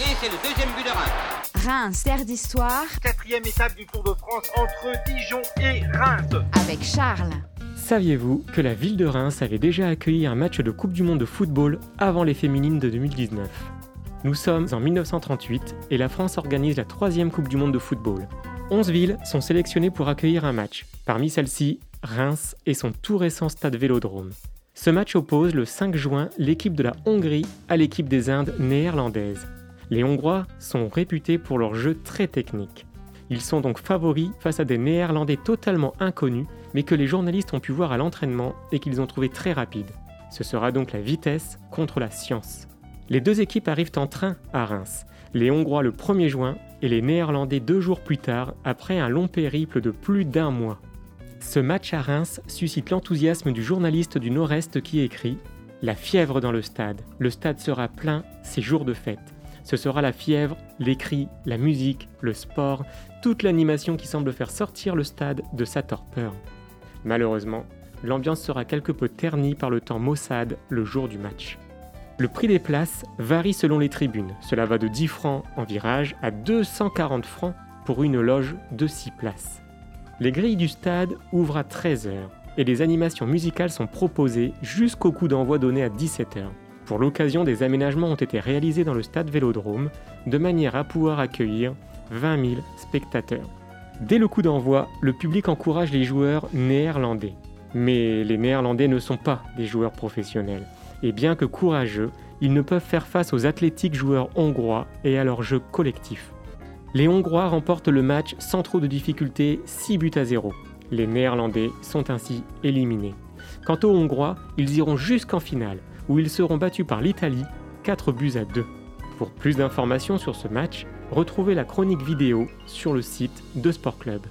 Et c'est le deuxième but de Reims. Reims, terre d'histoire. Quatrième étape du Tour de France entre Dijon et Reims. Avec Charles. Saviez-vous que la ville de Reims avait déjà accueilli un match de Coupe du Monde de football avant les féminines de 2019 Nous sommes en 1938 et la France organise la troisième Coupe du Monde de football. 11 villes sont sélectionnées pour accueillir un match. Parmi celles-ci, Reims et son tout récent stade Vélodrome. Ce match oppose le 5 juin l'équipe de la Hongrie à l'équipe des Indes néerlandaises. Les Hongrois sont réputés pour leur jeu très technique. Ils sont donc favoris face à des Néerlandais totalement inconnus, mais que les journalistes ont pu voir à l'entraînement et qu'ils ont trouvé très rapides. Ce sera donc la vitesse contre la science. Les deux équipes arrivent en train à Reims, les Hongrois le 1er juin et les Néerlandais deux jours plus tard, après un long périple de plus d'un mois. Ce match à Reims suscite l'enthousiasme du journaliste du Nord-Est qui écrit La fièvre dans le stade. Le stade sera plein, c'est jour de fête. Ce sera la fièvre, les cris, la musique, le sport, toute l'animation qui semble faire sortir le stade de sa torpeur. Malheureusement, l'ambiance sera quelque peu ternie par le temps maussade le jour du match. Le prix des places varie selon les tribunes. Cela va de 10 francs en virage à 240 francs pour une loge de 6 places. Les grilles du stade ouvrent à 13h et les animations musicales sont proposées jusqu'au coup d'envoi donné à 17h. Pour l'occasion, des aménagements ont été réalisés dans le stade Vélodrome de manière à pouvoir accueillir 20 000 spectateurs. Dès le coup d'envoi, le public encourage les joueurs néerlandais. Mais les Néerlandais ne sont pas des joueurs professionnels. Et bien que courageux, ils ne peuvent faire face aux athlétiques joueurs hongrois et à leur jeu collectif. Les Hongrois remportent le match sans trop de difficultés, 6 buts à 0. Les Néerlandais sont ainsi éliminés. Quant aux Hongrois, ils iront jusqu'en finale, où ils seront battus par l'Italie, 4 buts à 2. Pour plus d'informations sur ce match, retrouvez la chronique vidéo sur le site de Sport Club.